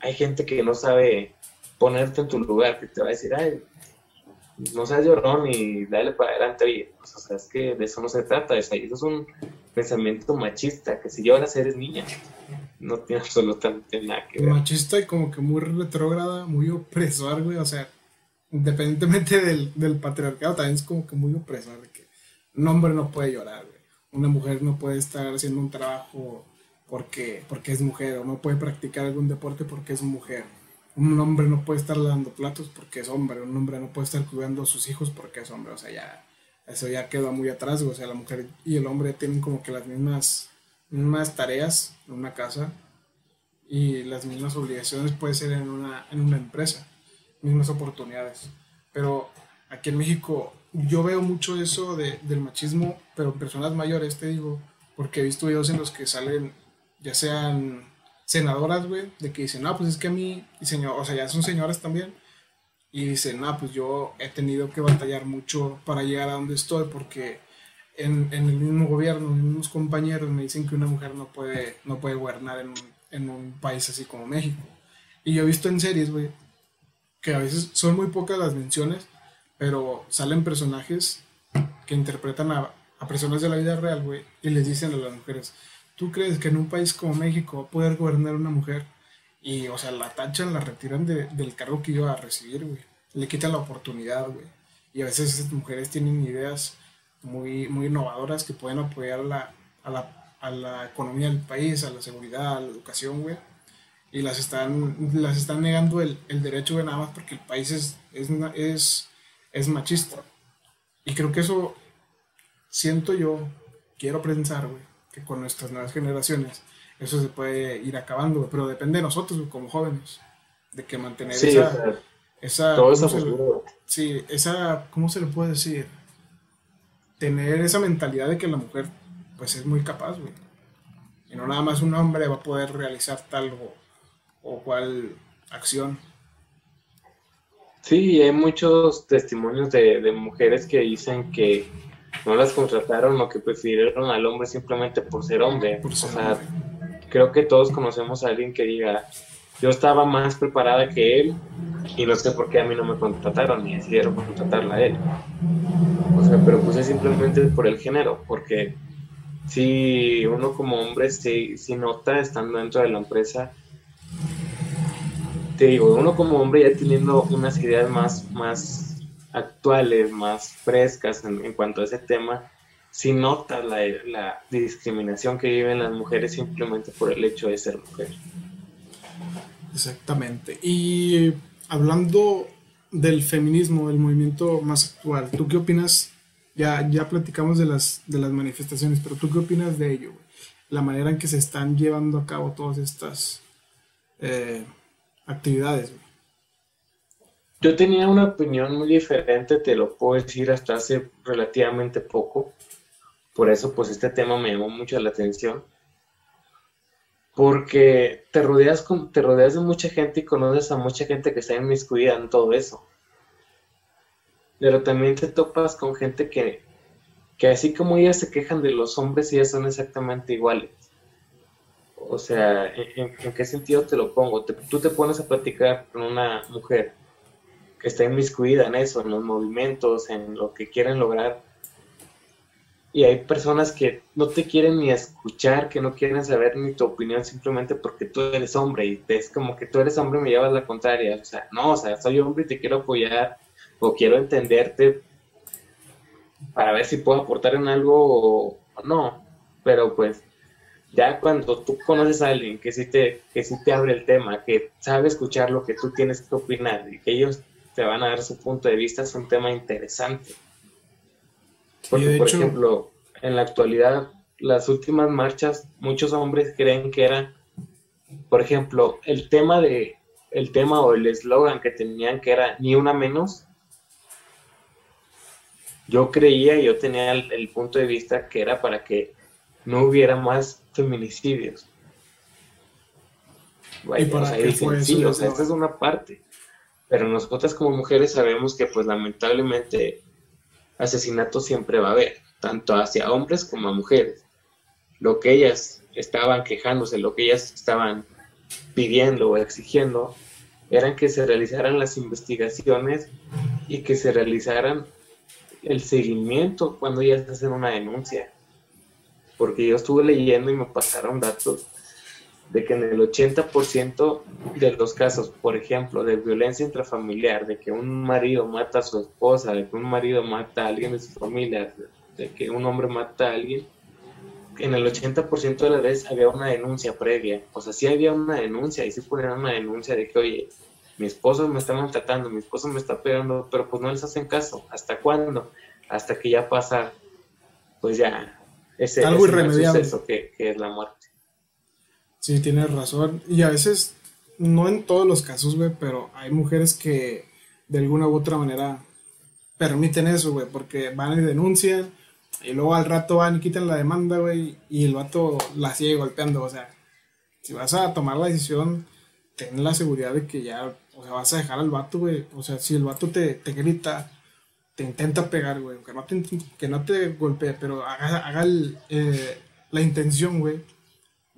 hay gente que no sabe ponerte en tu lugar, que te va a decir, ay, no seas llorón y dale para adelante. Y, pues, o sea, es que de eso no se trata. eso es un pensamiento machista, que si lloras eres niña. No tiene absolutamente nada que ver. Machista y como que muy retrógrada, muy opresor, güey. O sea, independientemente del, del patriarcado, también es como que muy opresor. De que un hombre no puede llorar, güey. Una mujer no puede estar haciendo un trabajo porque, porque es mujer, o no puede practicar algún deporte porque es mujer un hombre no puede estar lavando platos porque es hombre, un hombre no puede estar cuidando a sus hijos porque es hombre, o sea, ya eso ya queda muy atrás, o sea, la mujer y el hombre tienen como que las mismas, mismas tareas en una casa y las mismas obligaciones puede ser en una, en una empresa, mismas oportunidades. Pero aquí en México yo veo mucho eso de, del machismo, pero en personas mayores, te digo, porque he visto videos en los que salen, ya sean senadoras, güey, de que dicen, no, pues es que a mí, señor, o sea, ya son señoras también, y dicen, no, pues yo he tenido que batallar mucho para llegar a donde estoy, porque en, el mismo gobierno, mis mismos compañeros me dicen que una mujer no puede, no puede gobernar en, en un país así como México. Y yo he visto en series, güey, que a veces son muy pocas las menciones, pero salen personajes que interpretan a, a personas de la vida real, güey, y les dicen a las mujeres, ¿Tú crees que en un país como México va a poder gobernar una mujer? Y, o sea, la tachan, la retiran del cargo que iba a recibir, güey. Le quitan la oportunidad, güey. Y a veces esas mujeres tienen ideas muy, muy innovadoras que pueden apoyar la, a, la, a la economía del país, a la seguridad, a la educación, güey. Y las están, las están negando el, el derecho, de nada más porque el país es, es, es, es machista. Y creo que eso siento yo, quiero pensar, güey, con nuestras nuevas generaciones eso se puede ir acabando, pero depende de nosotros como jóvenes, de que mantener esa... esa todo ¿cómo sí, esa, ¿cómo se le puede decir? Tener esa mentalidad de que la mujer pues es muy capaz, güey. Y no nada más un hombre va a poder realizar tal o, cual acción. Sí, hay muchos testimonios de, de, mujeres que dicen que no las contrataron o que prefirieron al hombre simplemente por ser hombre. o sea, creo que todos conocemos a alguien que diga, yo estaba más preparada que él y no sé por qué a mí no me contrataron ni decidieron contratarla a él. O sea, pero puse simplemente por el género, porque si uno como hombre si, si nota estando dentro de la empresa, te digo, uno como hombre ya teniendo unas ideas más, más actuales, más frescas en, cuanto a ese tema, si nota la, la discriminación que viven las mujeres simplemente por el hecho de ser mujer. Exactamente. Y hablando del feminismo, del movimiento más actual, ¿tú qué opinas? Ya, ya platicamos de las, de las manifestaciones, pero ¿tú qué opinas de ello? La manera en que se están llevando a cabo todas estas eh, actividades. Yo tenía una opinión muy diferente, te lo puedo decir hasta hace relativamente poco. Por eso, pues este tema me llamó mucho la atención porque te rodeas, con, te rodeas de mucha gente y conoces a mucha gente que está inmiscuida en todo eso. Pero también te topas con gente que, que así como ellas se quejan de los hombres, ellas son exactamente iguales. O sea, ¿en, qué sentido te lo pongo? tú te pones a platicar con una mujer que está inmiscuida en eso, en los movimientos, en lo que quieren lograr, y hay personas que no te quieren ni escuchar, que no quieren saber ni tu opinión simplemente porque tú eres hombre y es como que tú eres hombre y me llevas la contraria. O sea, no, o sea, soy hombre y te quiero apoyar o quiero entenderte para ver si puedo aportar en algo o, no. Pero pues ya cuando tú conoces a alguien que sí te, que sí te abre el tema, que sabe escuchar lo que tú tienes que opinar y que ellos te van a dar su punto de vista, es un tema interesante. Porque, por ejemplo, en la actualidad, las últimas marchas, muchos hombres creen que era, por ejemplo, el tema de el tema o el eslogan que tenían que era ni una menos. Yo creía y yo tenía el, punto de vista que era para que no hubiera más feminicidios. ¿Y para o sea, esta es una parte. Pero nosotras como mujeres sabemos que pues lamentablemente asesinato siempre va a haber, tanto hacia hombres como a mujeres. Lo que ellas estaban quejándose, lo que ellas estaban pidiendo o exigiendo, eran que se realizaran las investigaciones y que se realizaran el seguimiento cuando ellas hacen una denuncia. Porque yo estuve leyendo y me pasaron datos de que en el 80% de los casos, por ejemplo, de violencia intrafamiliar, de que un marido mata a su esposa, de que un marido mata a alguien de su familia, de que un hombre mata a alguien, en el 80% de las veces había una denuncia previa. O sea, sí había una denuncia y sí ponían una denuncia de que, oye, mi esposo me está maltratando, mi esposo me está pegando, pero pues no les hacen caso. ¿Hasta cuándo? Hasta que ya pasa, pues ya, ese, Algo suceso que es la muerte. Sí, tienes razón. Y a veces, no en todos los casos, güey, pero hay mujeres que de alguna u otra manera permiten eso, güey, porque van y denuncian y luego al rato van y quitan la demanda, güey, y el vato la sigue golpeando. O sea, si vas a tomar la decisión, ten la seguridad de que ya, o sea, vas a dejar al vato, güey. O sea, si el vato te, te grita, te intenta pegar, güey, que no te, que no te golpee, pero haga, haga eh, la intención, güey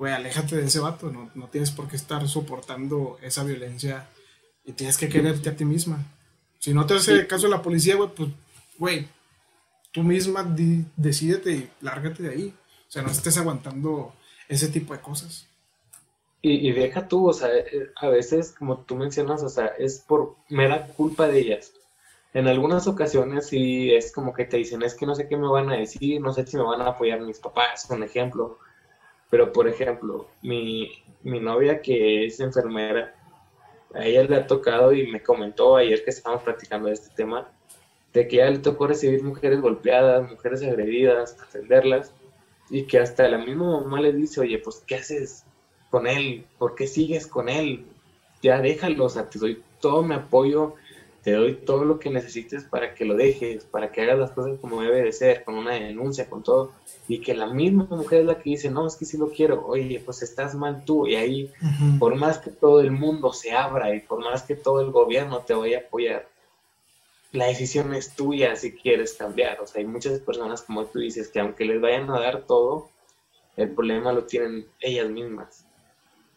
güey, aléjate de ese vato, no, no, tienes por qué estar soportando esa violencia y tienes que quererte a ti misma. Si no te hace caso la policía, güey, pues, güey, tú misma decídete y lárgate de ahí. O sea, no estés aguantando ese tipo de cosas. Y, y, deja tú, o sea, eh, a veces, como tú mencionas, o sea, es por mera culpa de ellas. En algunas ocasiones sí es como que te dicen, es que no sé qué me van a decir, no sé si me van a apoyar mis papás, por ejemplo pero, por ejemplo, mi, novia que es enfermera, a ella le ha tocado y me comentó ayer que estábamos platicando de este tema, de que a ella le tocó recibir mujeres golpeadas, mujeres agredidas, atenderlas, y que hasta la misma mamá le dice, oye, pues, ¿qué haces con él? ¿Por qué sigues con él? Ya déjalo, o sea, te doy todo mi apoyo, te doy todo lo que necesites para que lo dejes, para que hagas las cosas como debe de ser, con una denuncia, con todo, y que la misma mujer es la que dice, no, es que sí lo quiero, oye, pues estás mal tú, y ahí, por más que todo el mundo se abra y por más que todo el gobierno te vaya a apoyar, la decisión es tuya si quieres cambiar, o sea, hay muchas personas, como tú dices, que aunque les vayan a dar todo, el problema lo tienen ellas mismas.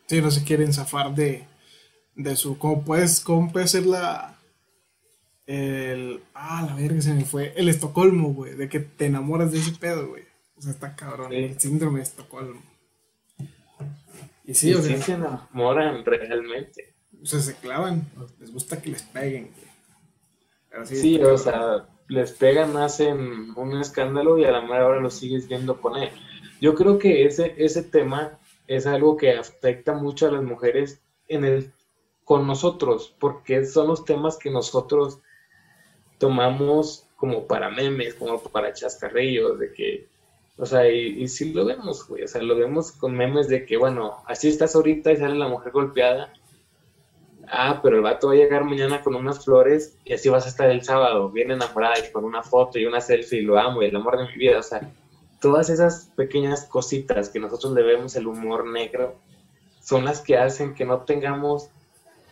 Sí, no se quieren zafar de, de su, ¿cómo, puedes, cómo puede ser la el. Ah, la verga se me fue. El Estocolmo, güey. De que te enamoras de ese pedo, güey. O sea, está cabrón. El síndrome de Estocolmo. Y sí, o sea. se enamoran realmente. O sea, se clavan. Les gusta que les peguen, güey. sí, o sea, les pegan, hacen un escándalo y a la mera hora lo sigues viendo poner. Yo creo que ese, ese tema es algo que afecta mucho a las mujeres en el con nosotros, porque son los temas que nosotros tomamos como para memes, como para chascarrillos, de que, o sea, y, sí lo vemos, güey, o sea, lo vemos con memes de que, bueno, así estás ahorita y sale la mujer golpeada, ah, pero el vato va a llegar mañana con unas flores y así vas a estar el sábado, bien enamorada y con una foto y una selfie y lo amo y el amor de mi vida, o sea, todas esas pequeñas cositas que nosotros le vemos el humor negro son las que hacen que no tengamos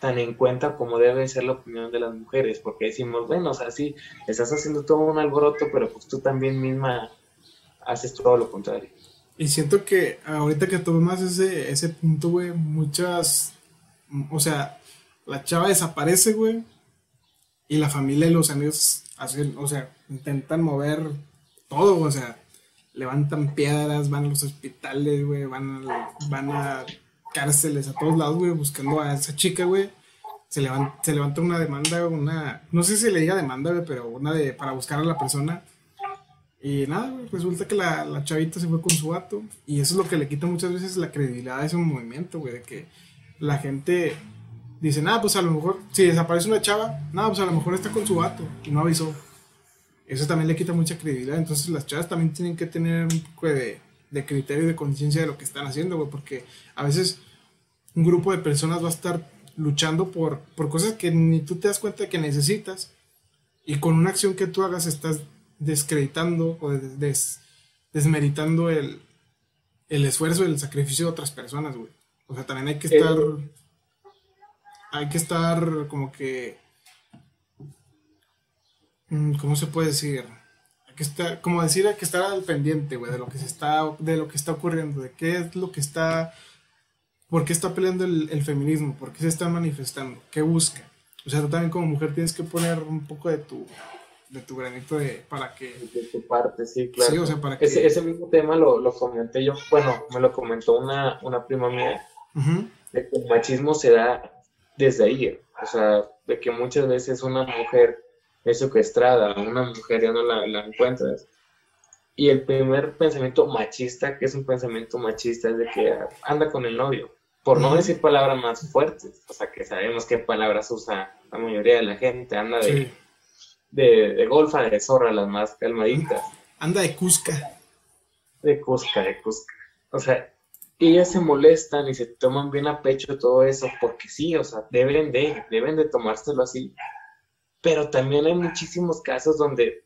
tan en cuenta como debe ser la opinión de las mujeres, porque decimos, bueno, o sea, sí, estás haciendo todo un alboroto, pero pues tú también misma haces todo lo contrario. Y siento que ahorita que más ese, ese punto, güey, muchas, o sea, la chava desaparece, güey, y la familia y los amigos hacen, o sea, intentan mover todo, o sea, levantan piedras, van a los hospitales, güey, van van a cárceles a todos lados, güey, buscando a esa chica, güey. Se levanta, una demanda, una, no sé si le diga demanda, güey, pero una de, para buscar a la persona. Y nada, resulta que la, la, chavita se fue con su vato. Y eso es lo que le quita muchas veces la credibilidad a ese movimiento, güey, de que la gente dice, nada, pues a lo mejor, si desaparece una chava, nada, pues a lo mejor está con su vato y no avisó. Eso también le quita mucha credibilidad. Entonces las chavas también tienen que tener un poco de, de criterio y de conciencia de lo que están haciendo, güey, porque a veces un grupo de personas va a estar luchando por, por cosas que ni tú te das cuenta que necesitas y con una acción que tú hagas estás descreditando o desmeritando el, el esfuerzo el sacrificio de otras personas, güey. O sea, también hay que estar, hay que estar como que, mm, ¿cómo se puede decir? Que estar, como decir, que estar al pendiente, güey, de lo que se está, de lo que está ocurriendo, de qué es lo que está, por qué está peleando el, feminismo, por qué se está manifestando, qué busca. O sea, tú también como mujer tienes que poner un poco de tu, de tu granito de, para que... De tu parte, sí, claro. Sí, o sea, para que... ese, mismo tema lo, lo, comenté yo, bueno, me lo comentó una, una prima mía, de que el machismo se da desde ahí, o sea, de que muchas veces una mujer es secuestrada, una mujer ya no la, la, encuentras. Y el primer pensamiento machista, que es un pensamiento machista, es de que anda con el novio, por no decir palabras más fuertes, o sea que sabemos qué palabras usa la mayoría de la gente, anda de, de, de, golfa, de zorra, las más calmaditas. Anda de cusca. De cusca, de cusca. O sea, ellas se molestan y se toman bien a pecho todo eso, porque sí, o sea, deben de, deben de tomárselo así pero también hay muchísimos casos donde,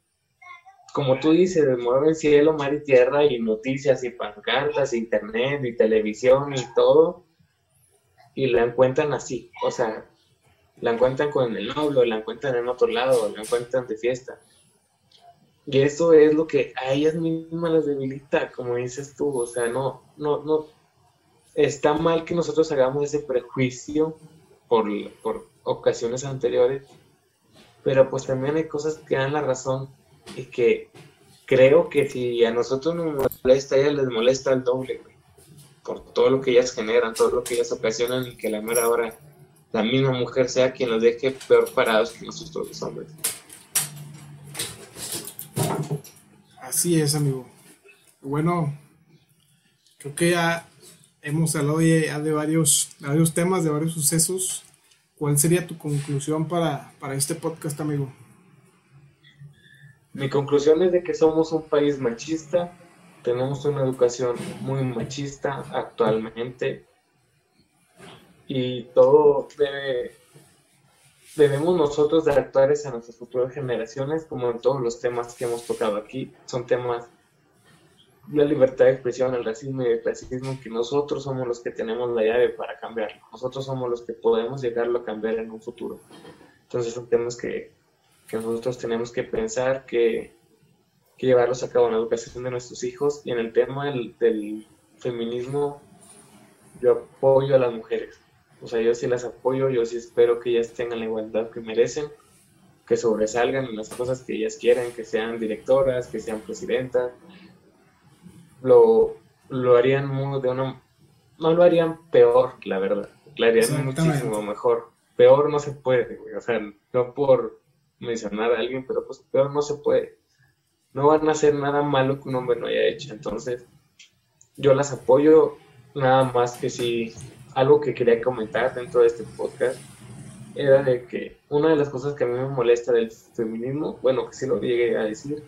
como tú dices, mueven cielo, mar y tierra y noticias y pancartas, internet y televisión y todo, y la encuentran así, o sea, la encuentran con el novio, la encuentran en otro lado, la encuentran de fiesta. Y eso es lo que a ellas mismas las debilita, como dices tú, o sea, no, no, no, está mal que nosotros hagamos ese prejuicio por, por ocasiones anteriores, pero pues también hay cosas que dan la razón y que creo que si a nosotros nos molesta, a ellas les molesta el doble, por todo lo que ellas generan, todo lo que ellas ocasionan y que la mera hora la misma mujer sea quien los deje peor parados que nosotros los hombres. Así es, amigo. Bueno, creo que ya hemos hablado ya de varios, de varios temas, de varios sucesos ¿Cuál sería tu conclusión para, este podcast, amigo? Mi conclusión es de que somos un país machista, tenemos una educación muy machista actualmente y todo debe, debemos nosotros de actuar hacia nuestras futuras generaciones, como en todos los temas que hemos tocado aquí, son temas la libertad de expresión, el racismo y el clasismo, que nosotros somos los que tenemos la llave para cambiarlo. Nosotros somos los que podemos llegarlo a cambiar en un futuro. Entonces son temas que, que nosotros tenemos que pensar, que, llevarlos a cabo en la educación de nuestros hijos. Y en el tema del, del feminismo, yo apoyo a las mujeres. O sea, yo sí las apoyo, yo sí espero que ellas tengan la igualdad que merecen, que sobresalgan en las cosas que ellas quieren, que sean directoras, que sean presidentas, lo, lo harían de una... No lo harían peor, la verdad. Lo harían muchísimo mejor. Peor no se puede, O sea, no por mencionar a alguien, pero pues peor no se puede. No van a hacer nada malo que un hombre no haya hecho. Entonces, yo las apoyo nada más que si algo que quería comentar dentro de este podcast era de que una de las cosas que a mí me molesta del feminismo, bueno, que sí lo llegué a decir,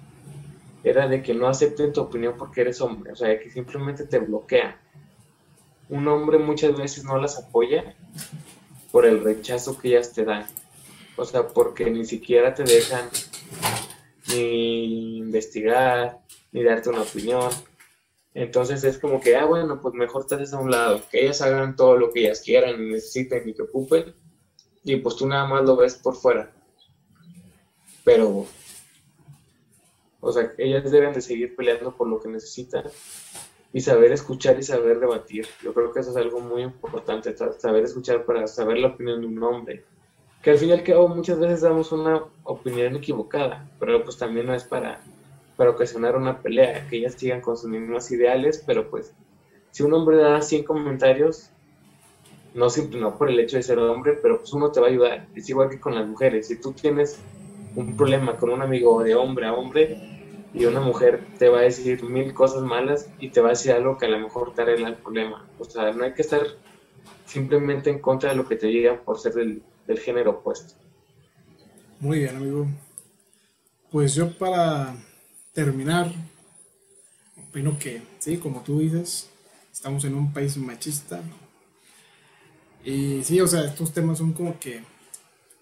era de que no acepten tu opinión porque eres hombre, o sea, que simplemente te bloquean. Un hombre muchas veces no las apoya por el rechazo que ellas te dan, o sea, porque ni siquiera te dejan ni investigar, ni darte una opinión. Entonces es como que, ah, bueno, pues mejor te a un lado, que ellas hagan todo lo que ellas quieran y necesiten y te ocupen, y pues tú nada más lo ves por fuera. Pero o sea, ellas deben de seguir peleando por lo que necesitan y saber escuchar y saber debatir. Yo creo que eso es algo muy importante, saber escuchar para saber la opinión de un hombre. Que al fin y al cabo muchas veces damos una opinión equivocada, pero pues también no es para, para ocasionar una pelea, que ellas sigan con sus mismos ideales, pero pues si un hombre da 100 comentarios, no, no por el hecho de ser hombre, pero pues uno te va a ayudar. Es igual que con las mujeres. Si tú tienes un problema con un amigo de hombre a hombre y una mujer te va a decir mil cosas malas y te va a decir algo que a lo mejor te arregla el problema. O sea, no hay que estar simplemente en contra de lo que te digan por ser del, género opuesto. Muy bien, amigo. Pues yo para terminar, opino que, sí, como tú dices, estamos en un país machista. Y sí, o sea, estos temas son como que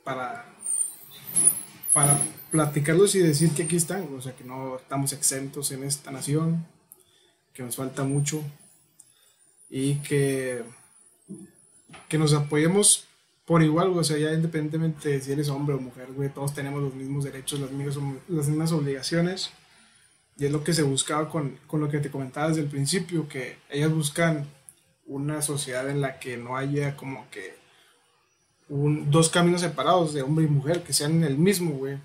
para para platicarlos y decir que aquí están, o sea, que no estamos exentos en esta nación, que nos falta mucho y que, que nos apoyemos por igual, o sea, ya independientemente de si eres hombre o mujer, güey, todos tenemos los mismos derechos, las mismas, las mismas obligaciones. Y es lo que se buscaba con, con lo que te comentaba desde el principio, que ellas buscan una sociedad en la que no haya como que dos caminos separados de hombre y mujer que sean el mismo, güey.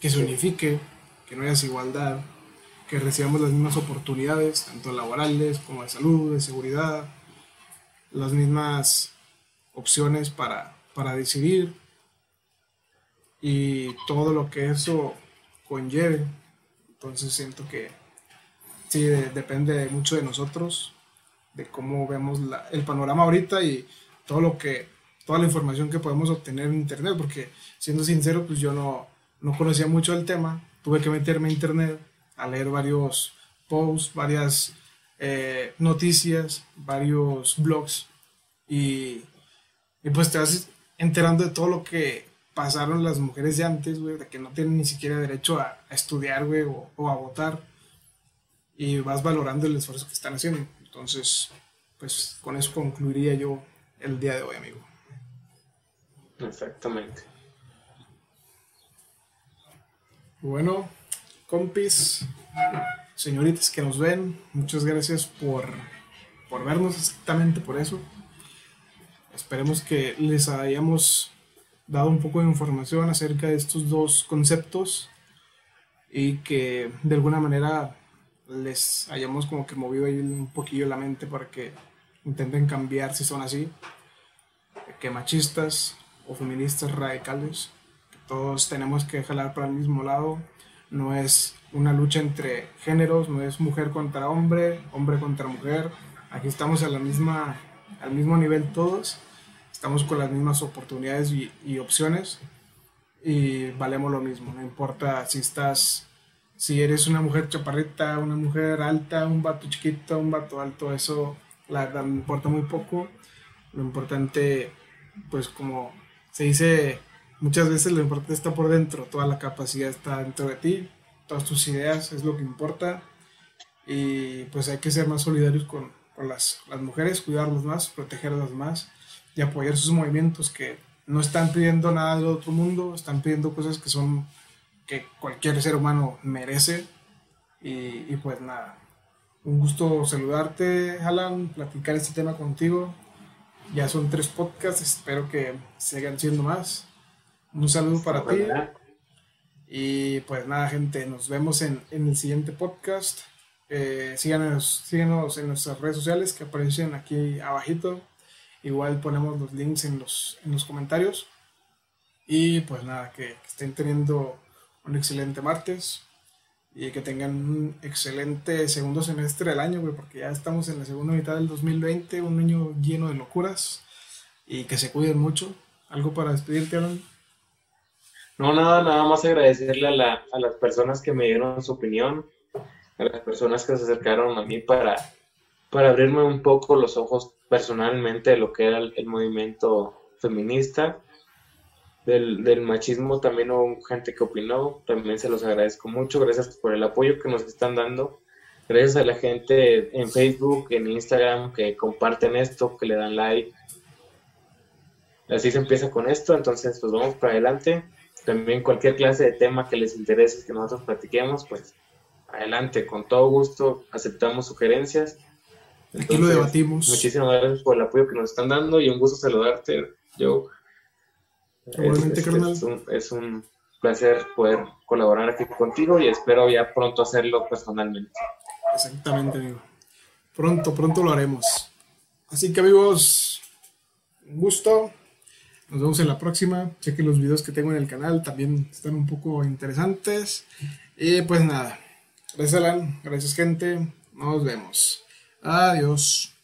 Que se unifique, que no haya desigualdad, que recibamos las mismas oportunidades, tanto laborales como de salud, de seguridad, las mismas opciones para, para decidir y todo lo que eso conlleve. Entonces siento que sí, depende mucho de nosotros, de cómo vemos el panorama ahorita y todo lo que toda la información que podemos obtener en internet, porque siendo sincero, pues yo no, no conocía mucho el tema, tuve que meterme a internet a leer varios posts, varias eh, noticias, varios blogs y, y, pues te vas enterando de todo lo que pasaron las mujeres de antes, güey, de que no tienen ni siquiera derecho a, estudiar, güey, o, o, a votar y vas valorando el esfuerzo que están haciendo. Entonces, pues con eso concluiría yo el día de hoy, amigo. Exactamente. Bueno, compis, señoritas que nos ven, muchas gracias por, por vernos exactamente por eso. Esperemos que les hayamos dado un poco de información acerca de estos dos conceptos y que de alguna manera les hayamos como que movido ahí un poquillo la mente para que intenten cambiar si son así, que machistas o feministas radicales, todos tenemos que jalar para el mismo lado, no es una lucha entre géneros, no es mujer contra hombre, hombre contra mujer, aquí estamos a la misma, al mismo nivel todos, estamos con las mismas oportunidades y, opciones. Y valemos lo mismo, no importa si estás, si eres una mujer chaparrita, una mujer alta, un vato chiquito, un vato alto, eso la verdad me importa muy poco, lo importante pues como se dice muchas veces lo importante está por dentro, toda la capacidad está dentro de ti, todas tus ideas es lo que importa y pues hay que ser más solidarios con, las, las, mujeres, cuidarlas más, protegerlas más y apoyar sus movimientos que no están pidiendo nada del otro mundo, están pidiendo cosas que son que cualquier ser humano merece y, y pues nada, un gusto saludarte Alan, platicar este tema contigo, ya son tres podcasts, espero que sigan siendo más. Un saludo para ti. Y pues nada, gente, nos vemos en, el siguiente podcast. Eh, síganos, síganos en nuestras redes sociales que aparecen aquí abajito. Igual ponemos los links en los, en los comentarios. Y pues nada, que, estén teniendo un excelente martes y que tengan un excelente segundo semestre del año, porque ya estamos en la segunda mitad del 2020, un año lleno de locuras y que se cuiden mucho. ¿Algo para despedirte, Alan? No, nada, nada más agradecerle a, la, a las personas que me dieron su opinión, a las personas que se acercaron a mí para, para abrirme un poco los ojos personalmente de lo que era el, movimiento feminista. Del, del, machismo también hubo gente que opinó, también se los agradezco mucho, gracias por el apoyo que nos están dando, gracias a la gente en Facebook, en Instagram, que comparten esto, que le dan like. Así se empieza con esto, entonces pues vamos para adelante también cualquier clase de tema que les interese que nosotros platiquemos, pues adelante, con todo gusto aceptamos sugerencias. Aquí lo debatimos. Muchísimas gracias por el apoyo que nos están dando y un gusto saludarte, Joe. Igualmente, es, es, un, placer poder colaborar aquí contigo y espero ya pronto hacerlo personalmente. Exactamente, amigo. Pronto, pronto lo haremos. Así que amigos, un gusto. Nos vemos en la próxima. Chequen los videos que tengo en el canal, también están un poco interesantes. Y pues nada, gracias Alan, gracias gente, nos vemos. Adiós.